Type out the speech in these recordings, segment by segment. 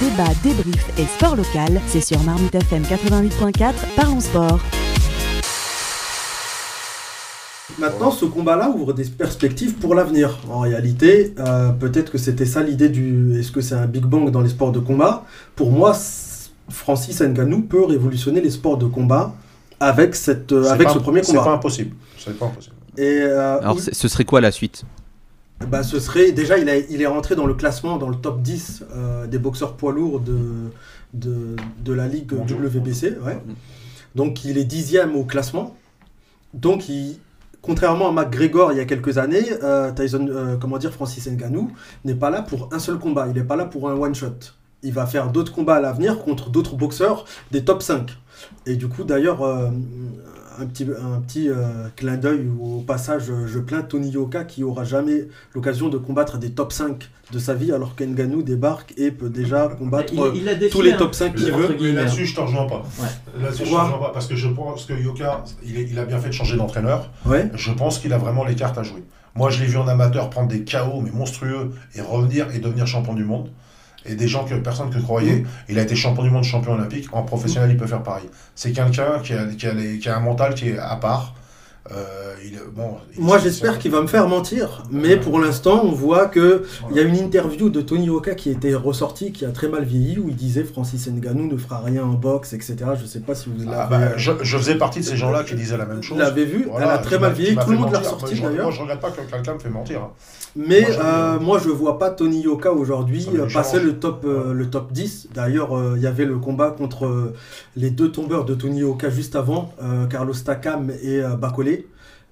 Débat, débrief et sport local, c'est sur Marmite FM 88.4, parlons sport. Maintenant, ce combat-là ouvre des perspectives pour l'avenir. En réalité, euh, peut-être que c'était ça l'idée du. Est-ce que c'est un Big Bang dans les sports de combat? Pour moi, Francis Ngannou peut révolutionner les sports de combat avec, cette, euh, avec pas- ce premier C'est pas combat. impossible. C'est pas impossible. Et euh, Alors, ce serait quoi la suite? Bah, ce serait déjà, il, a- il est rentré dans le classement, dans le top 10 euh, des boxeurs poids lourds de, de, de la ligue. WBC. Ouais. Donc il est dixième au classement. Donc il, contrairement à McGregor il y a quelques années, euh, Tyson, euh, comment dire, Francis Ngannou n'est pas là pour un seul combat. Il n'est pas là pour un one shot. Il va faire d'autres combats à l'avenir contre d'autres boxeurs des top 5. Et du coup, d'ailleurs, euh, un petit, un petit euh, clin d'œil au passage, euh, je plains Tony Yoka qui aura jamais l'occasion de combattre des top 5 de sa vie alors qu'Ngannou débarque et peut déjà combattre Il, il tous les top 5 qu'il veut. là-dessus, je te rejoins pas. Là-dessus, je te Pourquoi rejoins pas. Parce que je pense que Yoka, il, est- il a bien fait de changer d'entraîneur. Ouais. Je pense qu'il a vraiment les cartes à jouer. Moi, je l'ai vu en amateur prendre des KO, mais monstrueux, et revenir et devenir champion du monde. Et des gens que personne ne croyait. Il a été champion du monde, champion olympique. En professionnel, il peut faire pareil. C'est quelqu'un qui a, qui, a les- qui a un mental qui est à part. Euh, il, bon, il- Moi j'espère qu'il va me faire mentir, mais pour l'instant on voit que il y a une interview de Tony Oka qui était ressortie, qui a très mal vieilli, où il disait Francis Ngannou ne fera rien en boxe, etc. Je sais pas si vous l'avez Ah bah, je, je faisais partie de ces gens-là qui disaient la même chose. l'avez vu, Voilà, elle a très mal vieilli, tout le monde l'a ressorti d'ailleurs. Moi, je regrette pas que quelqu'un me fait mentir. hein. Mais Moi, euh, moi je vois pas Tony Yoka aujourd'hui euh, passer le top, euh, le top 10. D'ailleurs, euh, il y avait le combat contre euh, les deux tombeurs de Tony Yoka juste avant, euh, Carlos Takam et euh, Bacolé.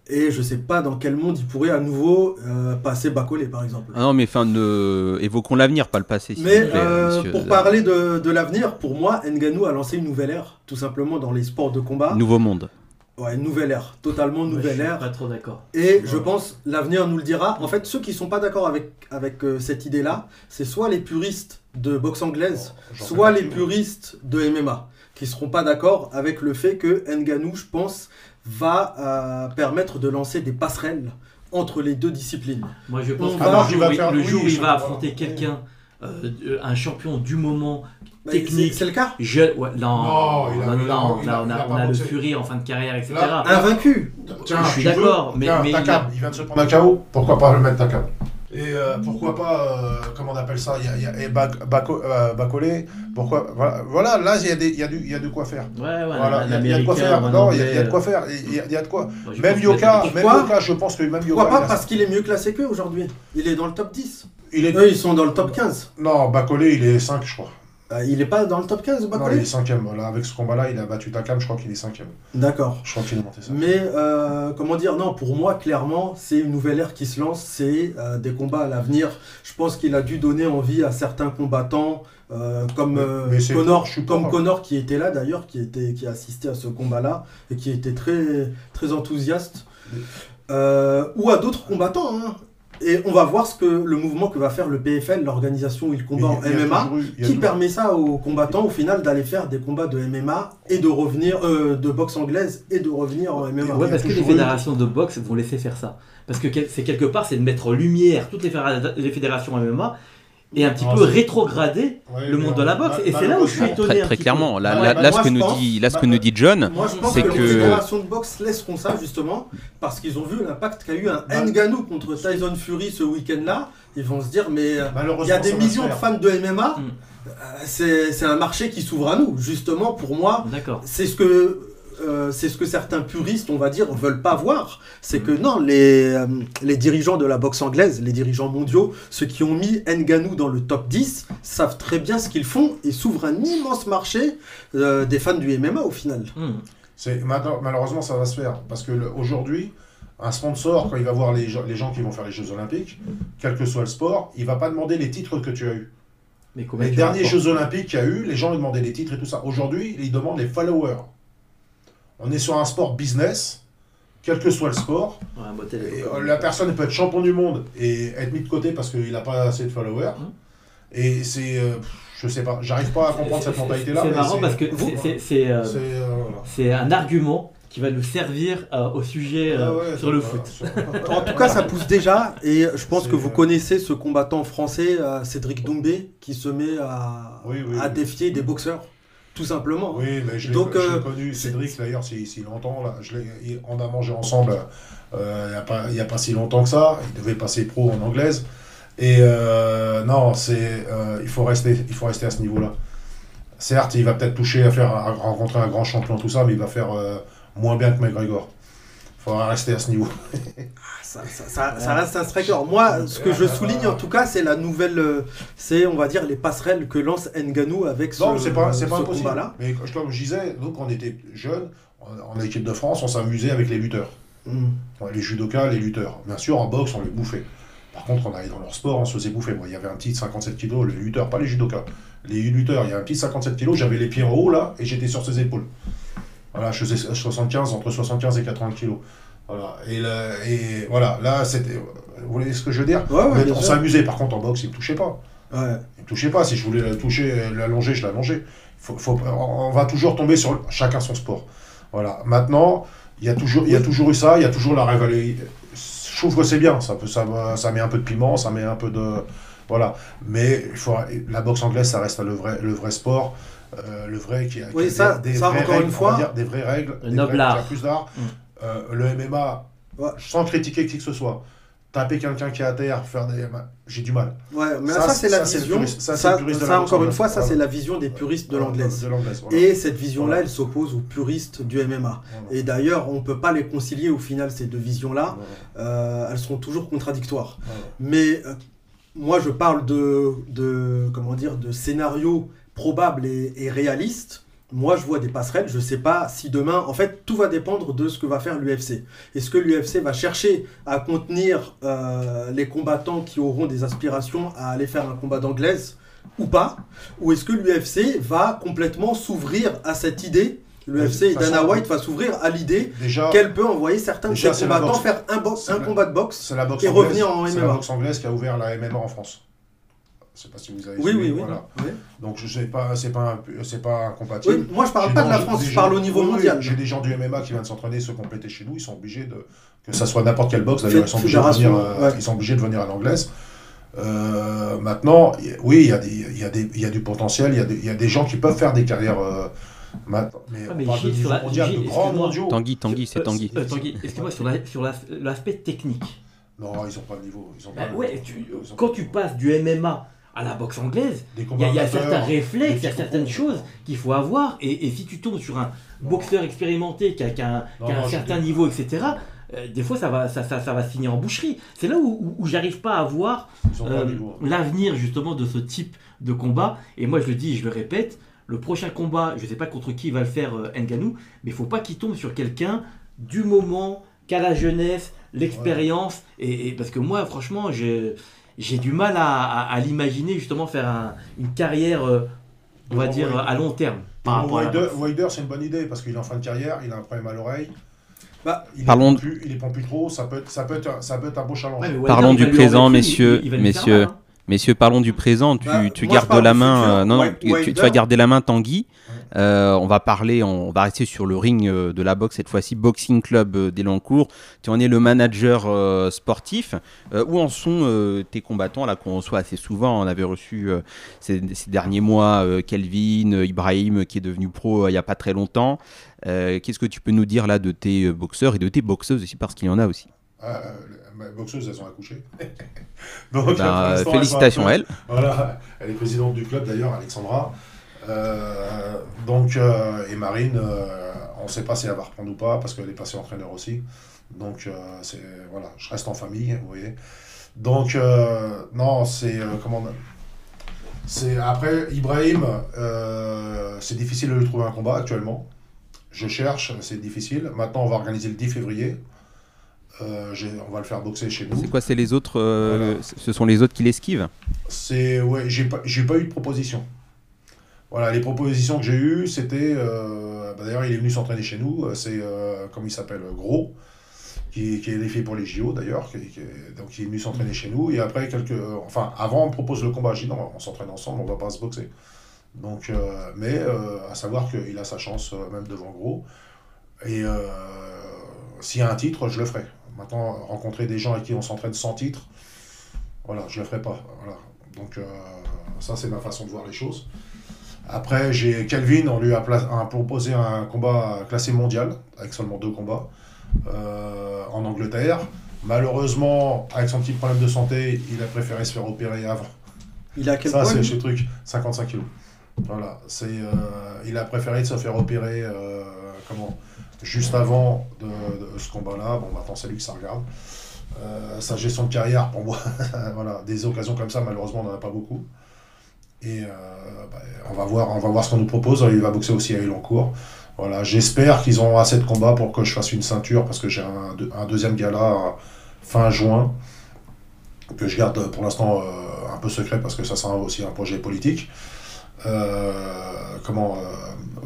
Et je sais pas dans quel monde il pourrait à nouveau euh, passer Bacolé par exemple. Ah non, mais enfin, ne... évoquons l'avenir, pas le passé. s'il Mais plaît, euh, monsieur. pour parler de, de l'avenir, pour moi, Ngannou a lancé une nouvelle ère, tout simplement dans les sports de combat. Nouveau monde. Ouais, une nouvelle ère, totalement Moi, je nouvelle suis ère. Pas trop d'accord. Et je pense l'avenir nous le dira. En fait, ceux qui sont pas d'accord avec, avec euh, cette idée-là, c'est soit les puristes de boxe anglaise, J'en fais soit les puristes de MMA, qui seront pas d'accord avec le fait que Ngannou, je pense, va euh, permettre de lancer des passerelles entre les deux disciplines. Moi, je pense On que va- le il jour, va où- faire- le oui, jour où il va affronter quelqu'un, euh, un champion du moment, Bah, Technique. c'est- le cas. je... ouais, non, Non, il a- non, là, on a, on a le. Fury en fin de carrière, etc. Là- Invaincu. Tiens, Je suis d'accord, mais- Tiens, mais il Takam, a- il vient de se prendre un KO, pourquoi pas le mettre Takam Et euh, pourquoi pas, euh, comment on appelle ça, il y a, il y a et Bac- Baco- euh, Bacolé, pourquoi, voilà, voilà, là il y, a des- y, a du- il y a de quoi faire. Ouais, ouais, Voilà, il y a- il y a de quoi faire. Non, il y a- de quoi faire. Il y a, de quoi. Même Yoka, même Yoka, je pense que même Yoka. Pourquoi pas Parce qu'il est mieux classé qu'eux aujourd'hui? Il est dans le top 10. il est... Eux, ils sont dans le top 15. Non, Bacolé, il est 5, je crois. Euh, il est pas dans le top 15, Non, il est 5ème. Voilà, avec ce combat-là, il a battu Takam, je crois qu'il est 5ème. D'accord. Je crois qu'il est monté ça. Mais euh, comment dire, non, pour moi, clairement, c'est une nouvelle ère qui se lance, c'est euh, des combats à l'avenir. Je pense qu'il a dû donner envie à certains combattants, euh, comme, Mais- mais c'est- Connor, je suis comme pas- Connor qui était là d'ailleurs, qui, était, qui a assisté à ce combat-là, et qui était très, très enthousiaste, ou à d'autres combattants. hein. Et on va voir ce que le mouvement que va faire le PFL, l'organisation où il combat en MMA, eu- qui permet ça aux combattants au final d'aller faire des combats de MMA et de revenir euh, de boxe anglaise et de revenir en MMA. Ouais, parce que les fédérations de boxe vont laisser faire ça. Parce que c'est quelque part, c'est de mettre en lumière toutes les fédérations MMA et un petit Non, peu rétrograder Ouais, le monde on- de la boxe. ma- Et c'est là où je suis étonné. Très, clairement. Là, Ouais, là, bah, là, moi, ce que nous pense- dit, là, ce que bah, nous dit John, Moi, je pense C'est que, les fédérations de boxe laisseront ça justement parce qu'ils ont vu l'impact qu'a eu un Bah- Ngannou contre Tyson Fury ce week-end-là. Ils vont se dire, mais euh, il y a des millions de fans de MMA. Mm. euh, C'est c'est un marché qui s'ouvre à nous. Justement, pour moi, D'accord. c'est ce que euh, c'est ce que certains puristes, on va dire, veulent pas voir. C'est que non, les, euh, les dirigeants de la boxe anglaise, les dirigeants mondiaux, ceux qui ont mis Ngannou dans le top 10, savent très bien ce qu'ils font et s'ouvrent un immense marché euh, des fans du MMA au final. Hmm. C'est malheureusement, ça va se faire parce que le- aujourd'hui, un sponsor, quand il va voir les, gens- les gens qui vont faire les Jeux Olympiques, quel que soit le sport, il va pas demander les titres que tu as eu. Mais combien Les derniers Jeux Olympiques qu'il y a eu, les gens demandaient les titres et tout ça. Aujourd'hui, ils demandent les followers. On est sur un sport business, quel que soit le sport. Ouais, et- euh, la personne peut être champion du monde et être mis de côté parce qu'il n'a pas assez de followers. Hum. Et c'est, euh, je sais pas, j'arrive pas à comprendre cette mentalité-là. C'est marrant parce que c'est- euh, c'est, euh, voilà. un argument qui va nous servir euh, au sujet euh, Ah ouais, sur le voilà, foot. sur- En tout cas, ça pousse déjà, et je pense que vous connaissez ce combattant français, euh, Cédric Doumbé, qui se met à, Oui, oui, à oui. défier des boxeurs, tout simplement. Oui, mais je l'ai euh, connu, Cédric d'ailleurs, si, si longtemps, là, je on a mangé ensemble euh, il n'y a, a pas si longtemps que ça, il devait passer pro en anglaise, et euh, non, c'est, euh, il, faut rester, il faut rester à ce niveau-là. Certes, il va peut-être toucher à, faire, à rencontrer un grand champion, tout ça, mais il va faire moins bien que McGregor. Faudra rester à ce niveau. Ça, ça- ça- ça reste un striker. Moi, ce que je souligne en tout cas, c'est la nouvelle, euh, c'est on va dire les passerelles que lance Nganou avec ce, non, c'est pas, c'est pas impossible. combat-là. Mais comme je disais, nous, quand on était jeunes, en, en équipe de France, on s'amusait avec les lutteurs. Mm. Ouais, les judokas, les lutteurs. Bien sûr, en boxe, on les bouffait. Par contre, on allait dans leur sport, on se faisait bouffer. Moi, il y avait un petit de 57 kg, les lutteurs, pas les judokas. Les lutteurs, il y a un petit de 57 kg, j'avais les pieds en haut là, et j'étais sur ses épaules. Voilà, je faisais 75, entre 75 et 80 kg. Voilà, et, là, et voilà, là, c'était. Vous voyez ce que je veux dire? Ouais, ouais, On s'amusait, par contre, en boxe, il ne me touchait pas. Ouais. Il me touchait pas. Si je voulais la toucher, l'allonger, je l'allongeais. Faut, faut, on va toujours tomber sur chacun son sport. Voilà. Maintenant, il y a toujours, il y a toujours eu ça. Il y a toujours la rivalité. Je trouve que c'est bien. Ça, peut, ça, ça met un peu de piment, ça met un peu de, voilà. Mais il faut, la boxe anglaise, ça reste le vrai, le vrai sport. euh, le vrai qui a, qui Oui, ça- des, des ça, vraies encore règles, une fois- dire, des vraies règles, Le des noble vraies- plus d'art. Mm. Euh, le MMA, Ouais. sans critiquer qui que ce soit, taper quelqu'un qui est à terre, faire des, j'ai du mal. Ouais, mais Ça, ça, c'est la vision. puriste- ça, encore une fois, ça Voilà. c'est la vision des puristes de l'anglaise. Voilà. Et cette vision-là, Voilà. elle s'oppose aux puristes du MMA. Voilà. Et d'ailleurs, on ne peut pas les concilier au final, ces deux visions-là. Voilà. Euh, elles sont toujours contradictoires. Voilà. Mais euh, moi, je parle de, comment dire, de scénarios probables et, et réalistes. Moi, je vois des passerelles. Je ne sais pas si demain, en fait, tout va dépendre de ce que va faire l'UFC. Est-ce que l'UFC va chercher à contenir euh, les combattants qui auront des aspirations à aller faire un combat d'anglaise ou pas? Ou est-ce que l'UFC va complètement s'ouvrir à cette idée L'UFC et De Dana White va s'ouvrir à l'idée qu'elle peut envoyer certains de Déjà, ses c'est la combattants boxe. faire un, bo- C'est un la- combat de boxe. c'est la boxe et anglaise. revenir en C'est MMA. la boxe anglaise qui a ouvert la MMA en France. Je sais pas si vous avez Oui, suivi, oui, oui. voilà. Oui. Donc je sais pas, c'est pas, c'est pas incompatible. Oui, moi je parle pas de la France, je parle au niveau mondial. J'ai des gens du MMA qui viennent s'entraîner, se compléter chez nous, ils sont obligés de. Que ça soit n'importe quelle boxe, d'ailleurs, ils sont obligés de venir, euh, ouais. ils sont obligés de venir à l'anglaise. Euh, maintenant, oui, il y, a des- il y, a des- il y a du potentiel, il y, a des- il y a des gens qui peuvent faire des carrières. euh, mais Ah, on parle de sur la- mondial, de Gilles, grands excuse-moi. mondiaux. Tanguy, Tanguy, c'est Euh, Tanguy. euh, Tanguy, excuse-moi, sur la- sur la- l'aspect technique. Non, ils n'ont pas de niveau. Ils ont Bah pas de ouais, niveau. tu- Ils ont quand pas tu passes du MMA à la boxe anglaise, il y a, y certains réflexes, il y a certaines choses qu'il faut avoir. Et, et si tu tombes sur un Non. boxeur expérimenté qui a, qui a un, Non, qui a un non, je certain dis- niveau, etc., euh, des fois ça va, ça, ça, ça va se finir en boucherie. C'est là où, où, où j'arrive pas à voir euh, l'avenir justement de ce type de combat. Et moi je le dis, je le répète, le prochain combat, je sais pas contre qui va le faire euh, Ngannou, mais il faut pas qu'il tombe sur quelqu'un du moment qu'a la jeunesse, l'expérience. Et, et- parce que moi, franchement, j'ai du mal à, à- à l'imaginer justement faire un- une carrière, euh, on va Bon, dire, ouais. à long terme. Par. Wilder, c'est une bonne idée parce qu'il est en fin de carrière, il a un problème à l'oreille. Bah, il parlons ne de- plus, il est plus trop, ça peut être, ça peut être, ça peut être un beau challenge. Ouais, mais Wilder, Parlons du présent, messieurs, messieurs. mal, hein. Messieurs, parlons du présent. Tu, Bah, tu gardes la main. euh, non, non, tu, vas garder la main, Tanguy. Euh, on va parler, on, va rester sur le ring euh, de la boxe cette fois-ci, Boxing Club d'Elancourt. Tu en es le manager euh, sportif. Euh, où en sont euh, tes combattants là qu'on reçoit assez souvent? On avait reçu euh, ces, ces derniers mois euh, Kelvin, euh, Ibrahim qui est devenu pro euh, il n'y a pas très longtemps. Euh, Qu'est-ce que tu peux nous dire là de tes boxeurs et de tes boxeuses aussi? Parce qu'il y en a aussi euh, les boxeuses, elles ont accouché. Donc, Bah, pour l'instant, Félicitations à elles. elle. Voilà, elle est présidente du club d'ailleurs, Alexandra. Euh, donc, euh, et Marine, euh, on ne sait pas si elle va reprendre ou pas parce qu'elle est passée entraîneur aussi. Donc, euh, c'est voilà, je reste en famille, vous voyez. Donc, euh, non, c'est euh, comment on- C'est après Ibrahim, euh, c'est difficile de lui trouver un combat actuellement. Je cherche, c'est difficile. Maintenant, on va organiser le 10 février. Euh, on va le faire boxer chez nous. C'est quoi C'est les autres euh, Voilà. Ce sont les autres qui l'esquivent? C'est ouais, j'ai pas eu de proposition. Voilà, les propositions que j'ai eues, c'était euh, bah, d'ailleurs il est venu s'entraîner chez nous. C'est comme il s'appelle Gros, qui, qui est défié pour les JO d'ailleurs. qui- qui est- donc il est venu s'entraîner chez nous et après quelques enfin avant on me propose le combat. Je dis non, on s'entraîne ensemble, on va pas se boxer. Donc mais à savoir qu'il a sa chance même devant Gros. Et s'il y a un titre, je le ferai. Maintenant, rencontrer des gens avec qui on s'entraîne sans titre, voilà, je le ferai pas. Voilà. Donc, euh, ça, c'est ma façon de voir les choses. Après, j'ai Kelvin, on lui a, proposé un combat classé mondial, avec seulement deux combats, euh, en Angleterre. Malheureusement, avec son petit problème de santé, il a préféré se faire opérer avant. Il a quel Ça, c'est ce truc, 55 kilos. Voilà, c'est, euh, il a préféré de se faire opérer euh, comment, juste avant de ce combat-là. Bon, maintenant, c'est lui que ça regarde. Euh, sa gestion de carrière, pour moi, voilà, des occasions comme ça, malheureusement, on n'en a pas beaucoup. Et euh, bah, on va voir, on va voir ce qu'on nous propose. Il va boxer aussi à Elancourt. Voilà, j'espère qu'ils ont assez de combats pour que je fasse une ceinture parce que j'ai un, deux- un deuxième gala euh, fin juin que je garde pour l'instant euh, un peu secret parce que ça sera aussi un projet politique. Euh, comment euh,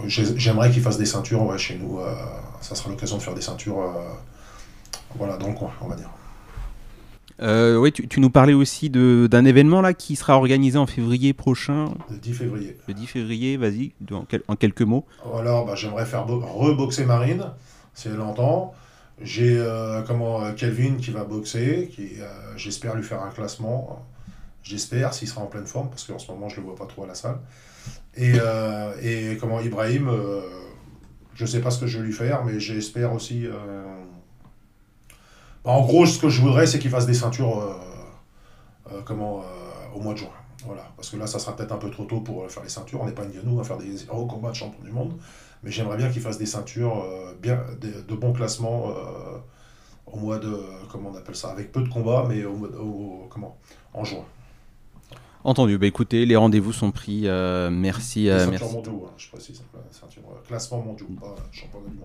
j'ai- J'aimerais qu'ils fassent des ceintures ouais, chez nous. euh, ça sera l'occasion de faire des ceintures voilà, dans le coin, on va dire. Euh, oui, tu, tu nous parlais aussi d'un événement là qui sera organisé en février prochain, Le 10 février. le 10 février. Vas-y, en, quel- en quelques mots. Alors, bah, j'aimerais faire bo- reboxer Marine, c'est longtemps. J'ai euh, comment Kelvin qui va boxer, qui euh, j'espère lui faire un classement. J'espère s'il sera en pleine forme parce qu'en ce moment je le vois pas trop à la salle. Et, euh, et comment Ibrahim, euh, je sais pas ce que je vais lui faire, mais j'espère aussi. euh, bah, en gros, ce que je voudrais, c'est qu'il fasse des ceintures comment au mois de juin. Voilà, parce que là, ça sera peut-être un peu trop tôt pour faire les ceintures. On n'est pas une nous à faire des hauts combats de champion du monde. Mais j'aimerais bien qu'il fasse des ceintures bien, de, de euh, au mois de. Comment on appelle ça Avec peu de combats, mais au, au- comment En juin. Entendu. Bah écoutez, les rendez-vous sont pris. euh, merci. Euh, merci. mondiaux, hein, je précise. Ceinture, euh, classement mondiaux, pas championnat du monde.